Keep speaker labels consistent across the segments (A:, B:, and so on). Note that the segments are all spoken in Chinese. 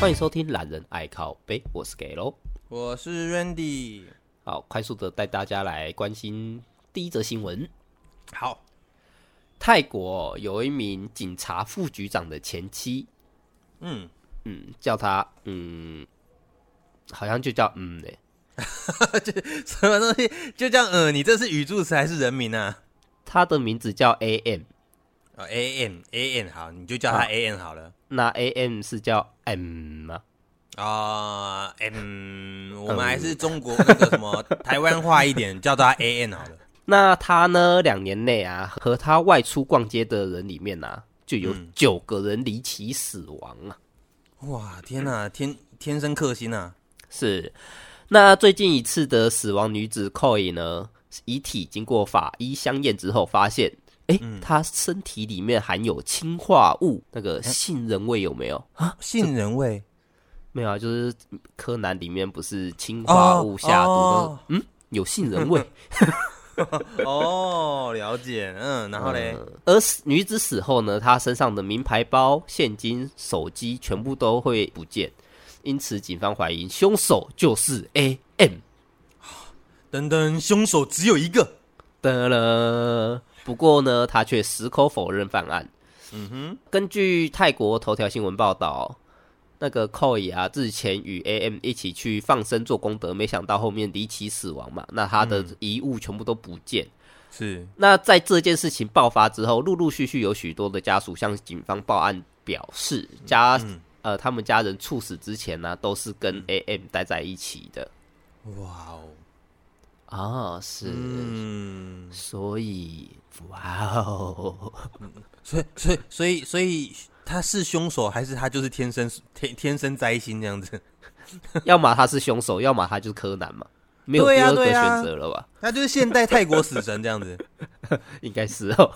A: 欢迎收听《懒人爱靠背》，我是 Gelo，
B: 我是 Randy。
A: 好，快速的带大家来关心第一则新闻。
B: 好，
A: 泰国有一名警察副局长的前妻，
B: 嗯
A: 嗯，叫他嗯，好像就叫嗯嘞，
B: 这什么东西就这样嗯？你这是语助词还是人名啊？
A: 他的名字叫 A M。
B: 哦，A M A M 好，你就叫他 A M 好了。啊、
A: 那 A M 是叫 M 吗？
B: 啊、uh,，M，、嗯、我们还是中国那个什么 台湾话一点，叫他 A M 好了。
A: 那他呢？两年内啊，和他外出逛街的人里面啊，就有九个人离奇死亡啊！
B: 嗯、哇，天哪、啊，天天生克星啊！
A: 是。那最近一次的死亡女子 Koi 呢，遗体经过法医相验之后，发现。哎，他身体里面含有氰化物，那个杏仁味有没有
B: 啊？杏仁味
A: 没有啊，就是柯南里面不是氰化物下毒的，哦、嗯，有杏仁味。
B: 哦，了解，嗯，然后嘞、
A: 嗯，而女子死后呢，她身上的名牌包、现金、手机全部都会不见，因此警方怀疑凶手就是 A M。
B: 等等，凶手只有一个。
A: 得了。不过呢，他却矢口否认犯案。
B: 嗯哼，
A: 根据泰国头条新闻报道，那个 Koi 啊，之前与 AM 一起去放生做功德，没想到后面离奇死亡嘛。那他的遗物全部都不见。
B: 嗯、是。
A: 那在这件事情爆发之后，陆陆续续有许多的家属向警方报案，表示家、嗯、呃他们家人猝死之前呢、啊，都是跟 AM 待在一起的。
B: 哇哦。
A: 啊，是，
B: 嗯，
A: 所以，哇哦，
B: 所以，所以，所以，所以他是凶手，还是他就是天生天天生灾星这样子？
A: 要么他是凶手，要么他就是柯南嘛，没有第二个选择了吧？
B: 他就是现代泰国死神这样子，
A: 应该是哦。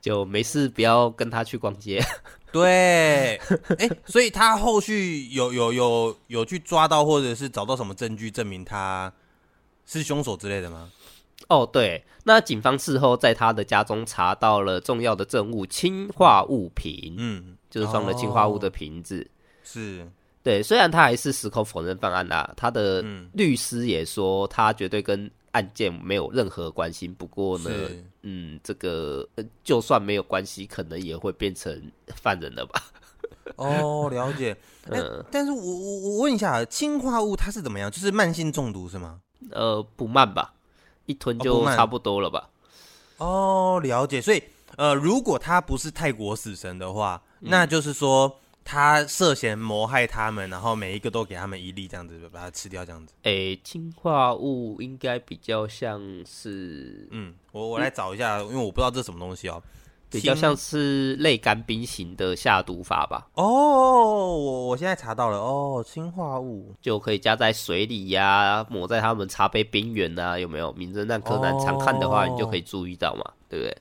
A: 就没事，不要跟他去逛街。
B: 对，哎，所以他后续有有有有去抓到，或者是找到什么证据证明他是凶手之类的吗？
A: 哦，对，那警方事后在他的家中查到了重要的证物——氰化物瓶，
B: 嗯，
A: 就是装了氰化物的瓶子。
B: 哦、是，对，
A: 虽然他还是矢口否认犯案啦，他的律师也说他绝对跟案件没有任何关系。不过呢。嗯，这个就算没有关系，可能也会变成犯人了吧？
B: 哦，了解。嗯、欸，但是我我我问一下，氰化物它是怎么样？就是慢性中毒是吗？
A: 呃，不慢吧，一吞就差不多了吧？
B: 哦，了解。所以，呃，如果他不是泰国死神的话，嗯、那就是说。他涉嫌谋害他们，然后每一个都给他们一粒，这样子把它吃掉，这样子。
A: 诶，氰化物应该比较像是，
B: 嗯，我我来找一下，嗯、因为我不知道这是什么东西哦，
A: 比较像是类干冰型的下毒法吧。
B: 哦，我我现在查到了，哦，氰化物
A: 就可以加在水里呀、啊，抹在他们茶杯边缘啊，有没有？名侦探柯南常看的话，哦、你就可以注意到嘛，对不对？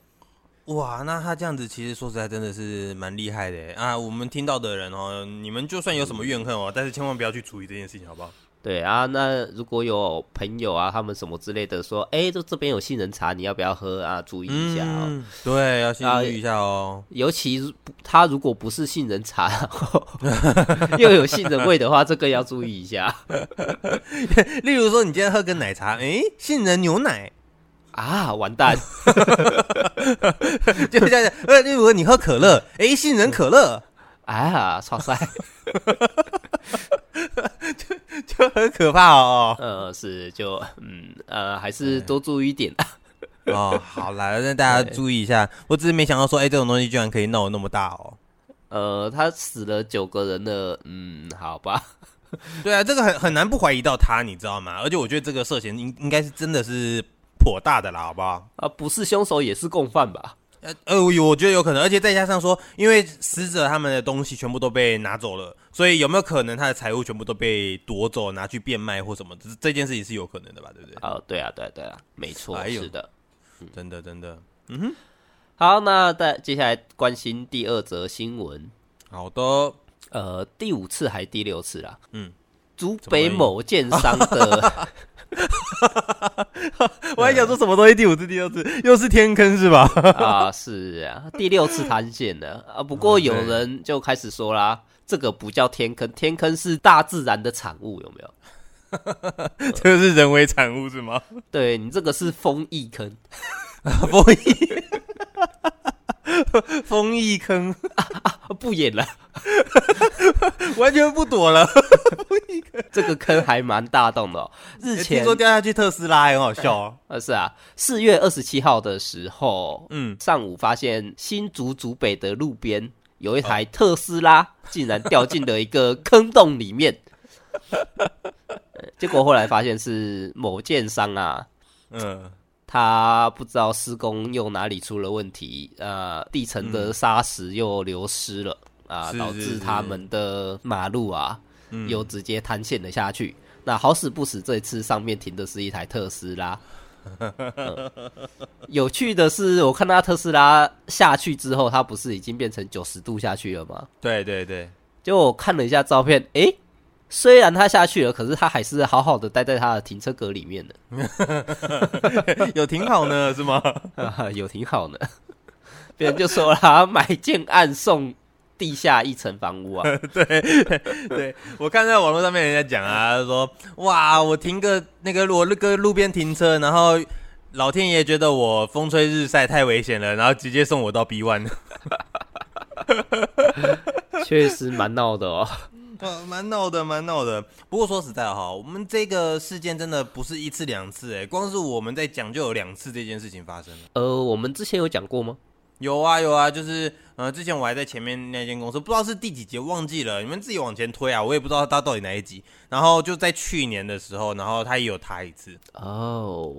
B: 哇，那他这样子其实说实在真的是蛮厉害的啊！我们听到的人哦，你们就算有什么怨恨哦，但是千万不要去处理这件事情，好不好？
A: 对啊，那如果有朋友啊，他们什么之类的说，哎，这这边有杏仁茶，你要不要喝啊？注意一下哦。
B: 嗯、对，要先注意一下哦。
A: 尤其他如果不是杏仁茶，又有杏仁味的话，这个要注意一下。
B: 例如说，你今天喝个奶茶，哎，杏仁牛奶。
A: 啊，完蛋！
B: 就这样，呃，例如你喝可乐，哎，杏仁可乐，
A: 啊，超帅，
B: 就就很可怕哦。
A: 呃，是，就嗯呃，还是多注意一点
B: 哦。好啦，那大家注意一下。我只是没想到说，哎，这种东西居然可以闹那么大哦。
A: 呃，他死了九个人的，嗯，好吧。
B: 对啊，这个很很难不怀疑到他，你知道吗？而且我觉得这个涉嫌应应该是真的是。颇大的啦，好不好？
A: 啊，不是凶手也是共犯吧？
B: 呃呃，我觉得有可能，而且再加上说，因为死者他们的东西全部都被拿走了，所以有没有可能他的财物全部都被夺走，拿去变卖或什么？这这件事情是有可能的吧？对不对？
A: 哦，对啊，对啊对啊，没错，是的，
B: 真的真的，嗯哼。
A: 好，那再接下来关心第二则新闻。
B: 好的，
A: 呃，第五次还是第六次啦？
B: 嗯，
A: 竹北某建商的。
B: 我还想说什么东西第五次、第六次，又是天坑是吧？
A: 啊，是啊，第六次塌陷了啊。不过有人就开始说啦，这个不叫天坑，天坑是大自然的产物，有没有？
B: 这个是人为产物是吗？
A: 对，你这个是风翼坑，
B: 风翼，风翼坑
A: 啊啊！不演了，
B: 完全不躲了。
A: 这个坑还蛮大洞的哦。日前
B: 说掉下去特斯拉很好笑哦。
A: 呃，是啊，四月二十七号的时候，嗯，上午发现新竹竹北的路边有一台特斯拉竟然掉进了一个坑洞里面。结果后来发现是某建商啊，嗯，他不知道施工又哪里出了问题，呃，地层的砂石又流失了啊，导致他们的马路啊，又直接塌陷了下去。那好死不死，这次上面停的是一台特斯拉。有趣的是，我看到特斯拉下去之后，它不是已经变成九十度下去了吗？
B: 对对对，
A: 就我看了一下照片，诶。虽然他下去了，可是他还是好好的待在他的停车格里面的，
B: 有挺好呢，是吗？
A: 有挺好呢。别人就说了，买建案送地下一层房屋啊。
B: 对对，我看在网络上面人家讲啊，说哇，我停个那个我那个路边停车，然后老天爷觉得我风吹日晒太危险了，然后直接送我到 B one。
A: 确实蛮闹的哦。
B: 蛮闹的，蛮闹的。不过说实在哈，我们这个事件真的不是一次两次，哎，光是我们在讲就有两次这件事情发生了。
A: 呃，我们之前有讲过吗？
B: 有啊，有啊，就是呃，之前我还在前面那间公司，不知道是第几集忘记了，你们自己往前推啊，我也不知道他到底哪一集。然后就在去年的时候，然后他也有塌一次。哦，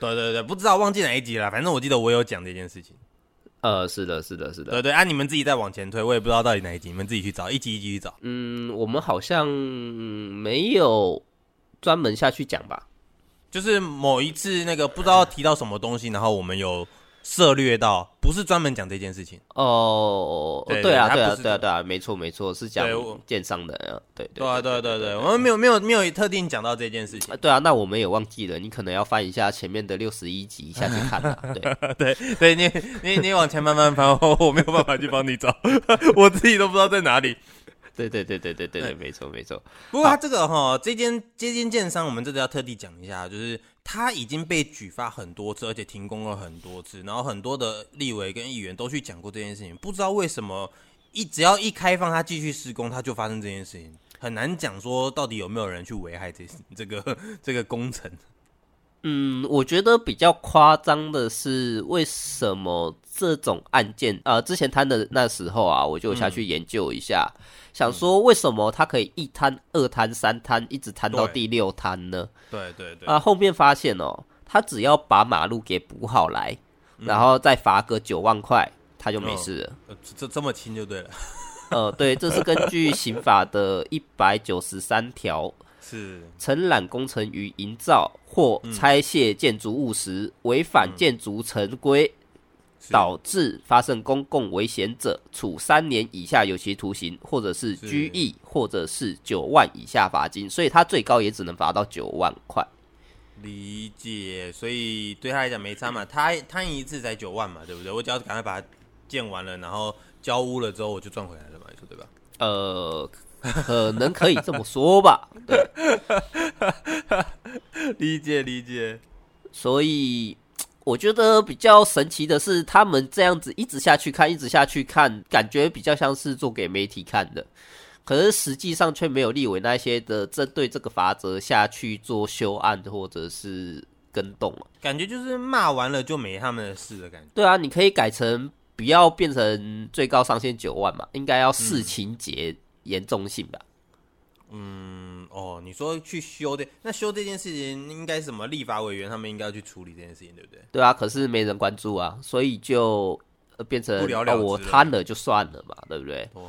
B: 对对对，不知道忘记哪一集了，反正我记得我有讲这件事情。
A: 呃，是的，是的，是的，
B: 对对，按、啊、你们自己再往前推，我也不知道到底哪一集，你们自己去找，一集一集去找。
A: 嗯，我们好像没有专门下去讲吧，
B: 就是某一次那个不知道提到什么东西，然后我们有。涉略到不是专门讲这件事情。
A: 哦，对啊，对啊，对啊，对啊，没错，没错，是讲建商的，对对
B: 对对对对，我们没有没有没有特定讲到这件事情，
A: 对啊，那我们也忘记了，你可能要翻一下前面的六十一集下去看 了，
B: 对。对对，你你你往前慢慢翻，我没有办法去帮你找，我自己都不知道在哪里。
A: 对对对对对对对，没错没错。
B: 不过他这个哈，这间这间建商，我们这个要特地讲一下，就是他已经被举发很多次，而且停工了很多次，然后很多的立委跟议员都去讲过这件事情。不知道为什么一只要一开放他继续施工，他就发生这件事情，很难讲说到底有没有人去危害这这个这个工程。
A: 嗯，我觉得比较夸张的是为什么这种案件，呃，之前摊的那时候啊，我就下去研究一下。嗯想说为什么他可以一摊、二摊、三摊，一直摊到第六摊呢？
B: 对对对。
A: 啊，后面发现哦，他只要把马路给补好来，嗯、然后再罚个九万块，他就没事了。
B: 呃、这这么轻就对了。
A: 呃，对，这是根据刑法的一百九十三条，是承揽工程于营造或拆卸建筑物时，违反建筑成规。导致发生公共危险者，处三年以下有期徒刑，或者是拘役，或者是九万以下罚金。所以他最高也只能罚到九万块。
B: 理解，所以对他来讲没差嘛，他他一次才九万嘛，对不对？我只要赶快把它建完了，然后交屋了之后，我就赚回来了嘛，你说对吧？
A: 呃，可能可以这么说吧。对，
B: 理解理解。
A: 所以。我觉得比较神奇的是，他们这样子一直下去看，一直下去看，感觉比较像是做给媒体看的，可是实际上却没有立委那些的针对这个法则下去做修案或者是跟动，
B: 感觉就是骂完了就没他们的事的感觉。
A: 对啊，你可以改成不要变成最高上限九万嘛，应该要视情节严重性吧。
B: 嗯，哦，你说去修的，那修这件事情应该什么立法委员他们应该要去处理这件事情，对不对？
A: 对啊，可是没人关注啊，所以就变成不了了、哦、我摊了就算了嘛，对不对？对，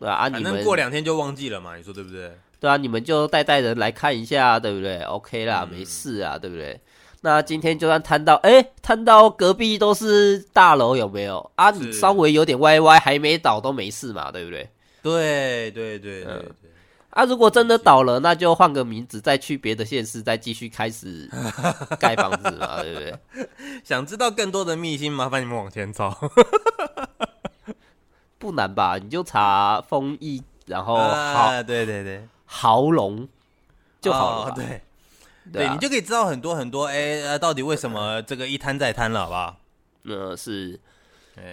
A: 对啊，啊你们
B: 过两天就忘记了嘛，你说对不对？
A: 对啊，你们就带带人来看一下，对不对？OK 啦，嗯、没事啊，对不对？那今天就算摊到，哎，摊到隔壁都是大楼，有没有？啊，你稍微有点歪歪，还没倒都没事嘛，对不
B: 对？对对对
A: 对啊，如果真的倒了，那就换个名字，再去别的县市，再继续开始 盖房子嘛，对不对？
B: 想知道更多的秘辛，麻烦你们往前走。
A: 不难吧？你就查丰益，然后好、
B: 啊，对对对，
A: 豪龙就好了、
B: 哦。对，
A: 对，啊、
B: 你就可以知道很多很多。哎、欸，到底为什么这个一摊再摊了，好不好？
A: 那是，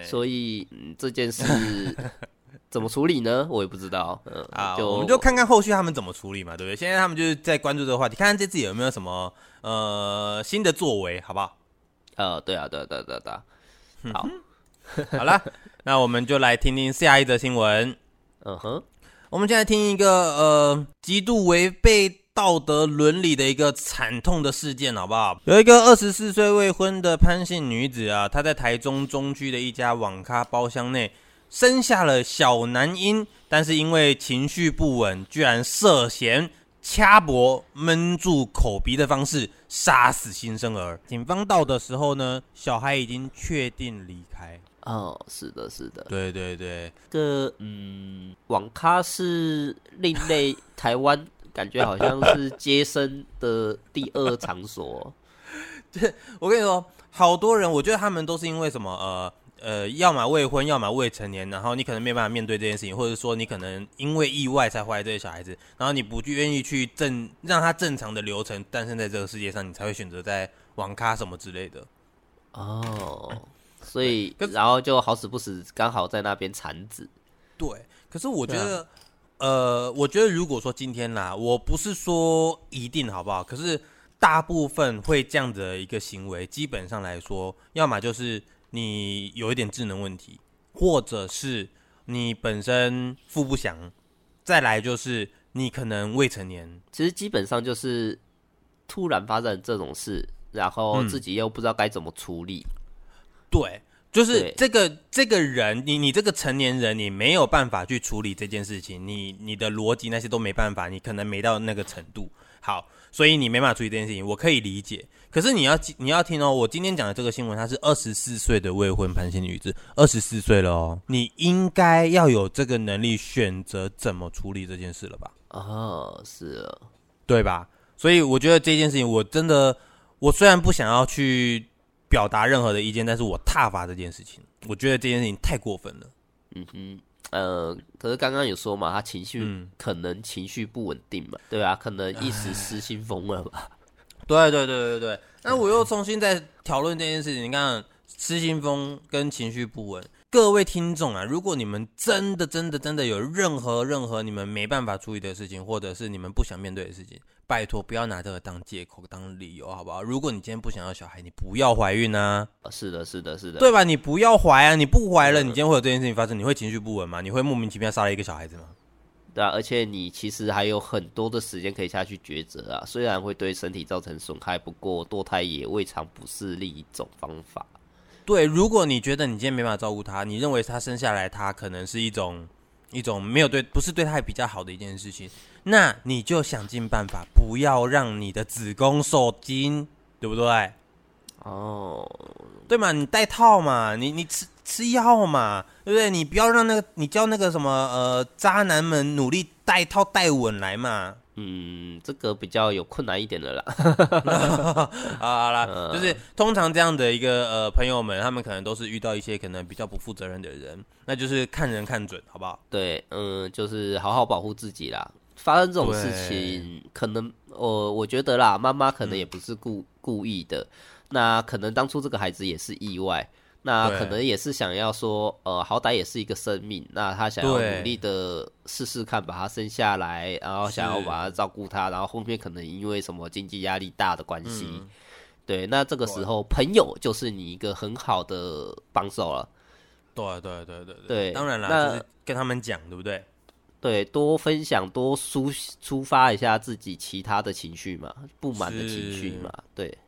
A: 所以、嗯、这件事。怎么处理呢？我也不知道。嗯
B: 啊，我们就看看后续他们怎么处理嘛，对不对？现在他们就是在关注这个话题，看看这次有没有什么呃新的作为，好不好？
A: 呃，对啊，对啊对啊对啊对啊。好，
B: 好了，那我们就来听听下一则新闻。
A: 嗯哼，
B: 我们现在听一个呃极度违背道德伦理的一个惨痛的事件，好不好？有一个二十四岁未婚的潘姓女子啊，她在台中中区的一家网咖包厢内。生下了小男婴，但是因为情绪不稳，居然涉嫌掐脖、闷住口鼻的方式杀死新生儿。警方到的时候呢，小孩已经确定离开。
A: 哦，是的，是的，
B: 对对对。
A: 这个嗯，网咖是另类台湾，感觉好像是接生的第二场所。
B: 这我跟你说，好多人，我觉得他们都是因为什么呃。呃，要么未婚，要么未成年，然后你可能没办法面对这件事情，或者说你可能因为意外才怀这个小孩子，然后你不愿意去正让他正常的流程诞生在这个世界上，你才会选择在网咖什么之类的。
A: 哦，所以然后就好死不死刚好在那边产子。
B: 对，可是我觉得，啊、呃，我觉得如果说今天啦，我不是说一定好不好，可是大部分会这样的一个行为，基本上来说，要么就是。你有一点智能问题，或者是你本身富不详，再来就是你可能未成年。
A: 其实基本上就是突然发生这种事，然后自己又不知道该怎么处理。
B: 嗯、对，就是这个这个人，你你这个成年人，你没有办法去处理这件事情，你你的逻辑那些都没办法，你可能没到那个程度。好。所以你没办法处理这件事情，我可以理解。可是你要你要听哦，我今天讲的这个新闻，她是二十四岁的未婚潘姓女子，二十四岁了哦，你应该要有这个能力选择怎么处理这件事了吧？
A: 哦，是啊，
B: 对吧？所以我觉得这件事情，我真的，我虽然不想要去表达任何的意见，但是我挞伐这件事情，我觉得这件事情太过分了。
A: 嗯哼。呃，可是刚刚有说嘛，他情绪、嗯、可能情绪不稳定嘛，对啊，可能一时失心疯了吧？
B: 对对对对对。那我又重新再讨论这件事情，你看失心疯跟情绪不稳，各位听众啊，如果你们真的真的真的有任何任何你们没办法处理的事情，或者是你们不想面对的事情。拜托，不要拿这个当借口、当理由，好不好？如果你今天不想要小孩，你不要怀孕啊！
A: 是的，是的，是的，
B: 对吧？你不要怀啊！你不怀了，你今天会有这件事情发生，你会情绪不稳吗？你会莫名其妙杀了一个小孩子吗？
A: 对啊，而且你其实还有很多的时间可以下去抉择啊。虽然会对身体造成损害，不过堕胎也未尝不是另一种方法。
B: 对，如果你觉得你今天没办法照顾他，你认为他生下来他可能是一种一种没有对，不是对他比较好的一件事情。那你就想尽办法，不要让你的子宫受精，对不对？
A: 哦，
B: 对嘛，你戴套嘛，你你吃吃药嘛，对不对？你不要让那个，你叫那个什么呃渣男们努力戴套戴稳来嘛。
A: 嗯，这个比较有困难一点的啦。
B: 好啦，嗯、就是通常这样的一个呃朋友们，他们可能都是遇到一些可能比较不负责任的人，那就是看人看准，好不好？
A: 对，嗯，就是好好保护自己啦。发生这种事情，可能我我觉得啦，妈妈可能也不是故、嗯、故意的，那可能当初这个孩子也是意外，那可能也是想要说，呃，好歹也是一个生命，那他想要努力的试试看把他生下来，然后想要把他照顾他，然后后面可能因为什么经济压力大的关系，嗯、对，那这个时候朋友就是你一个很好的帮手了。
B: 对对对对对，
A: 对
B: 当然了，就是跟他们讲，对不对？
A: 对，多分享，多抒抒发一下自己其他的情绪嘛，不满的情绪嘛，对，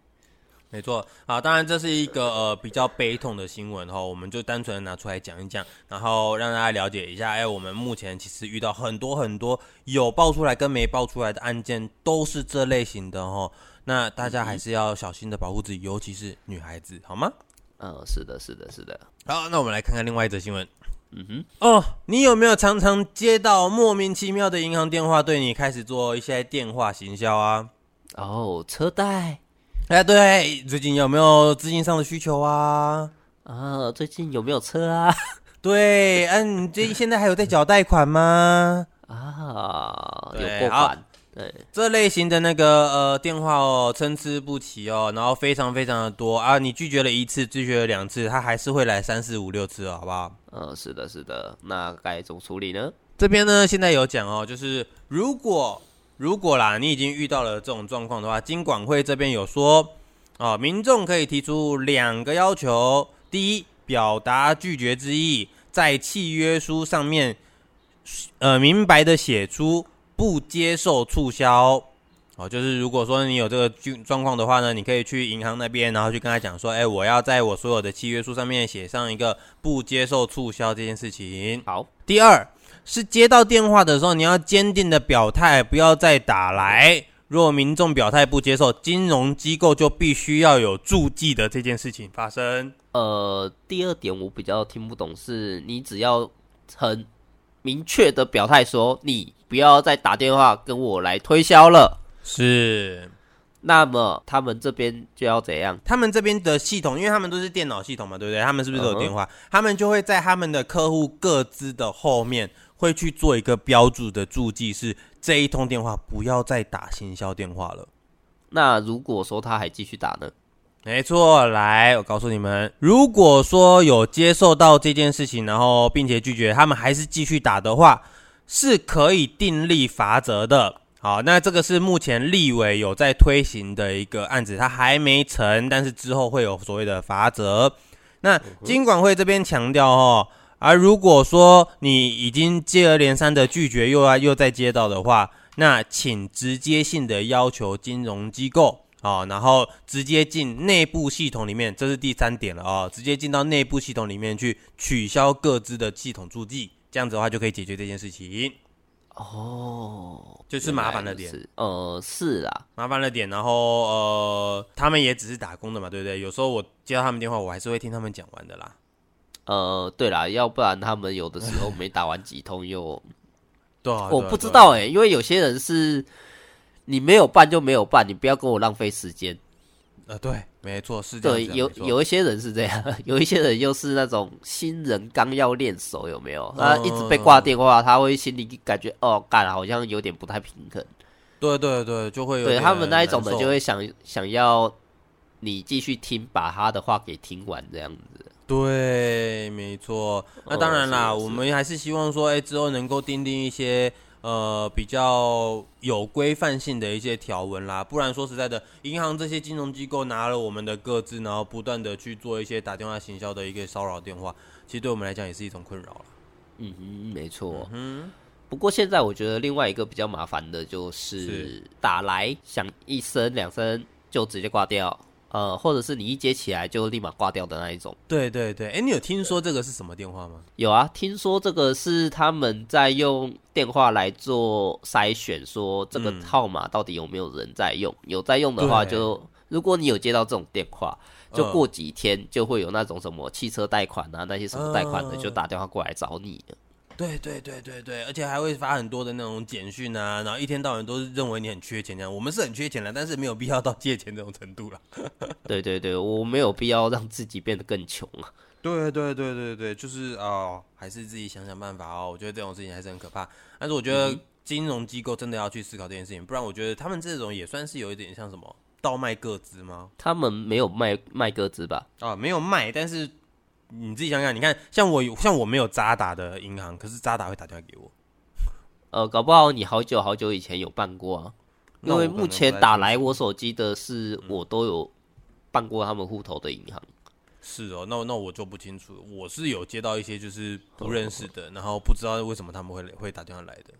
B: 没错。好，当然这是一个呃比较悲痛的新闻哈，我们就单纯的拿出来讲一讲，然后让大家了解一下。哎，我们目前其实遇到很多很多有爆出来跟没爆出来的案件，都是这类型的哈。那大家还是要小心的保护自己，尤其是女孩子，好吗？
A: 嗯，是的，是的，是的。
B: 好，那我们来看看另外一则新闻。嗯哼，哦，你有没有常常接到莫名其妙的银行电话，对你开始做一些电话行销啊？
A: 哦，车贷，
B: 哎，对，最近有没有资金上的需求啊？
A: 啊，最近有没有车啊？
B: 对，嗯、啊，你这现在还有在缴贷款吗？
A: 啊，有过款。对，
B: 这类型的那个呃电话哦，参差不齐哦，然后非常非常的多啊。你拒绝了一次，拒绝了两次，他还是会来三四五六次，好不好？
A: 嗯，是的，是的。那该怎么处理呢？
B: 这边呢，现在有讲哦，就是如果如果啦，你已经遇到了这种状况的话，金管会这边有说哦，民众可以提出两个要求：第一，表达拒绝之意，在契约书上面呃明白的写出。不接受促销，哦，就是如果说你有这个状状况的话呢，你可以去银行那边，然后去跟他讲说，哎，我要在我所有的契约书上面写上一个不接受促销这件事情。
A: 好，
B: 第二是接到电话的时候，你要坚定的表态，不要再打来。若民众表态不接受，金融机构就必须要有注记的这件事情发生。
A: 呃，第二点我比较听不懂，是你只要很明确的表态说你。不要再打电话跟我来推销了。
B: 是，
A: 那么他们这边就要怎样？
B: 他们这边的系统，因为他们都是电脑系统嘛，对不对？他们是不是都有电话？嗯、他们就会在他们的客户各自的后面，会去做一个标注的注记，是这一通电话不要再打行销电话了。
A: 那如果说他还继续打呢？
B: 没错，来，我告诉你们，如果说有接受到这件事情，然后并且拒绝，他们还是继续打的话。是可以订立罚则的。好，那这个是目前立委有在推行的一个案子，它还没成，但是之后会有所谓的罚则。那金管会这边强调哦，而如果说你已经接二连三的拒绝，又要又再接到的话，那请直接性的要求金融机构啊，然后直接进内部系统里面，这是第三点了啊，直接进到内部系统里面去取消各自的系统注记。这样子的话就可以解决这件事情
A: 哦，
B: 就是麻烦了点，
A: 呃，是啦，
B: 麻烦了点。然后呃，他们也只是打工的嘛，对不对？有时候我接到他们电话，我还是会听他们讲完的啦。
A: 呃，对啦，要不然他们有的时候没打完几通又，
B: 对，
A: 我不知道哎、欸，因为有些人是你没有办就没有办，你不要跟我浪费时间。
B: 呃，对。没错，是这样。
A: 对，有有一些人是这样，有一些人又是那种新人刚要练手，有没有？他一直被挂电话，他会心里感觉哦，干，好像有点不太平衡。
B: 对对对，就会有
A: 对他们那一种的，就会想想要你继续听，把他的话给听完这样子。
B: 对，没错。那当然啦，我们还是希望说，哎，之后能够订定一些。呃，比较有规范性的一些条文啦，不然说实在的，银行这些金融机构拿了我们的各自，然后不断的去做一些打电话行销的一个骚扰电话，其实对我们来讲也是一种困扰了。
A: 嗯哼，没错。嗯，不过现在我觉得另外一个比较麻烦的就是，是打来响一声两声就直接挂掉。呃，或者是你一接起来就立马挂掉的那一种。
B: 对对对，哎，你有听说这个是什么电话吗？
A: 有啊，听说这个是他们在用电话来做筛选，说这个号码到底有没有人在用。嗯、有在用的话就，就如果你有接到这种电话，就过几天就会有那种什么汽车贷款啊，那些什么贷款的就打电话过来找你。
B: 对对对对对，而且还会发很多的那种简讯啊，然后一天到晚都是认为你很缺钱这样。我们是很缺钱的，但是没有必要到借钱这种程度了。
A: 对对对，我没有必要让自己变得更穷啊。
B: 对对对对对，就是哦，还是自己想想办法哦。我觉得这种事情还是很可怕，但是我觉得金融机构真的要去思考这件事情，不然我觉得他们这种也算是有一点像什么倒卖个资吗？
A: 他们没有卖卖个资吧？
B: 啊，没有卖，但是。你自己想想，你看，像我像我没有渣打的银行，可是渣打会打电话给我。
A: 呃，搞不好你好久好久以前有办过啊，因为目前打来我手机的是我都有办过他们户头的银行。
B: 是哦，那那我就不清楚，我是有接到一些就是不认识的，然后不知道为什么他们会会打电话来的。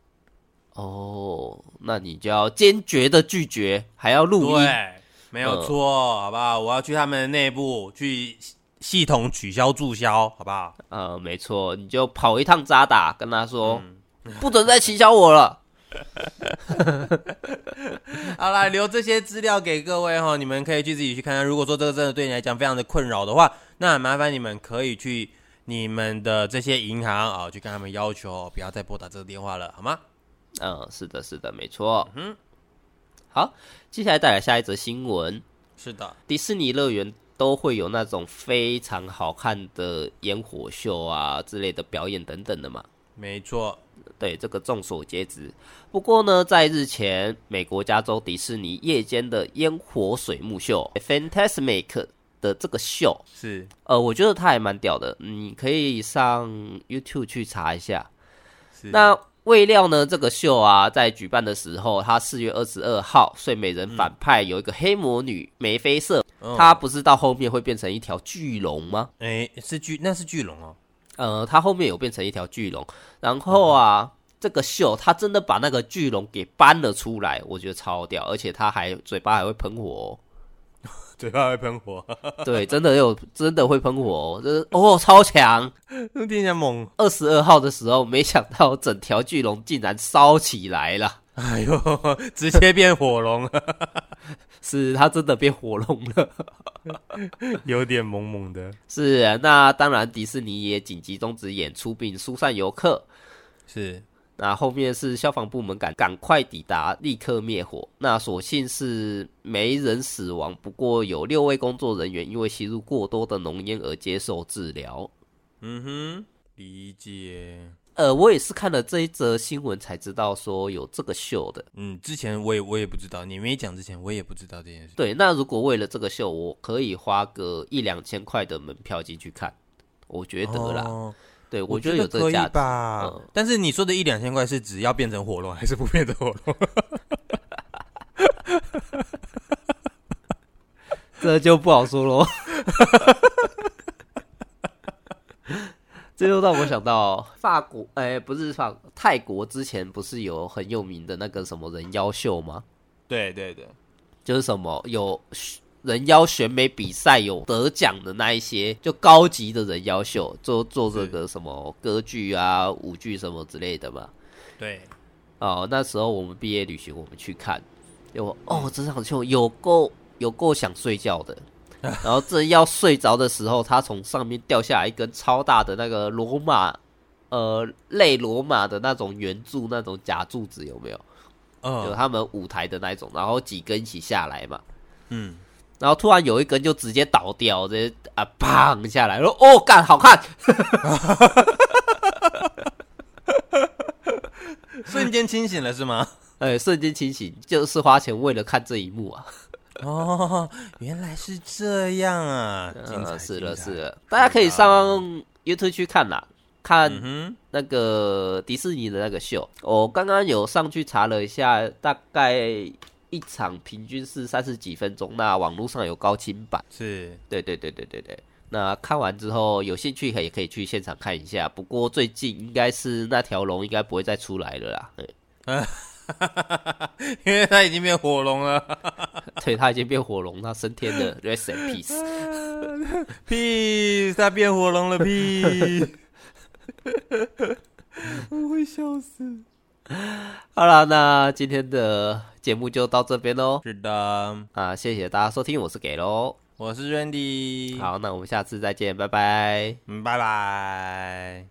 A: 哦，那你就要坚决的拒绝，还要录音，
B: 对，没有错，呃、好不好？我要去他们内部去。系统取消注销，好不好？
A: 呃，没错，你就跑一趟渣打，跟他说，嗯、不准再取消我了。
B: 好啦，留这些资料给各位哈，你们可以去自己去看看。如果说这个真的对你来讲非常的困扰的话，那麻烦你们可以去你们的这些银行啊，去跟他们要求不要再拨打这个电话了，好吗？
A: 嗯，是的，是的，没错。嗯，好，接下来带来下一则新闻。
B: 是的，
A: 迪士尼乐园都会有那种非常好看的烟火秀啊之类的表演等等的嘛。
B: 没错，
A: 对，这个众所皆知。不过呢，在日前，美国加州迪士尼夜间的烟火水幕秀 Fantasmic 的这个秀
B: 是，
A: 呃，我觉得它还蛮屌的，你可以上 YouTube 去查一下。是，那未料呢，这个秀啊，在举办的时候，他四月二十二号，睡美人反派有一个黑魔女眉飞色，它不是到后面会变成一条巨龙吗？
B: 哎，是巨，那是巨龙哦。
A: 呃，它后面有变成一条巨龙，然后啊，嗯、这个秀它真的把那个巨龙给搬了出来，我觉得超屌，而且它还嘴巴还会喷火，
B: 嘴巴会喷火，
A: 对，真的有真的会喷火，就是哦，超强，
B: 听起来猛。
A: 二十二号的时候，没想到整条巨龙竟然烧起来了，
B: 哎呦，直接变火龙了，
A: 是它真的变火龙了。
B: 有点萌萌的，
A: 是啊，那当然，迪士尼也紧急终止演出并疏散游客。
B: 是，
A: 那后面是消防部门赶赶快抵达，立刻灭火。那所幸是没人死亡，不过有六位工作人员因为吸入过多的浓烟而接受治疗。
B: 嗯哼，理解。
A: 呃，我也是看了这一则新闻才知道说有这个秀的。
B: 嗯，之前我也我也不知道，你没讲之前我也不知道这件事。
A: 对，那如果为了这个秀，我可以花个一两千块的门票进去看，我觉得啦。哦、对，我觉得有这个价值
B: 吧。嗯、但是你说的一两千块是指要变成火龙，还是不变成火龙？
A: 这就不好说喽。这就让我想到法国，哎、欸，不是法泰国之前不是有很有名的那个什么人妖秀吗？
B: 对对对，
A: 就是什么有人妖选美比赛有得奖的那一些，就高级的人妖秀，做做这个什么歌剧啊、舞剧什么之类的嘛。
B: 对，
A: 哦，那时候我们毕业旅行，我们去看，有哦，这场秀有够有够想睡觉的。然后正要睡着的时候，他从上面掉下来一根超大的那个罗马，呃，类罗马的那种圆柱，那种假柱子有没有？嗯，就他们舞台的那种，然后几根一起下来嘛。嗯，然后突然有一根就直接倒掉，直接啊，砰下来，说哦，干，好看，
B: 瞬间清醒了是吗？
A: 哎，瞬间清醒，就是花钱为了看这一幕啊。
B: 哦，原来是这样啊！精彩，
A: 是了是了，大家可以上 YouTube 去看啦，看那个迪士尼的那个秀。我刚刚有上去查了一下，大概一场平均是三十几分钟。那网络上有高清版，
B: 是对
A: 对对对对对。那看完之后有兴趣可以可以去现场看一下。不过最近应该是那条龙应该不会再出来了啦。嗯。
B: 因为他已经变火龙了，
A: 对，他已经变火龙，他升天了，Rest in
B: peace，peace，他 变火龙了，peace，我会笑死。
A: 好了，那今天的节目就到这边喽。
B: 是的，
A: 啊，谢谢大家收听，我是给喽，
B: 我是 Randy。
A: 好，那我们下次再见，拜拜，
B: 嗯，拜拜。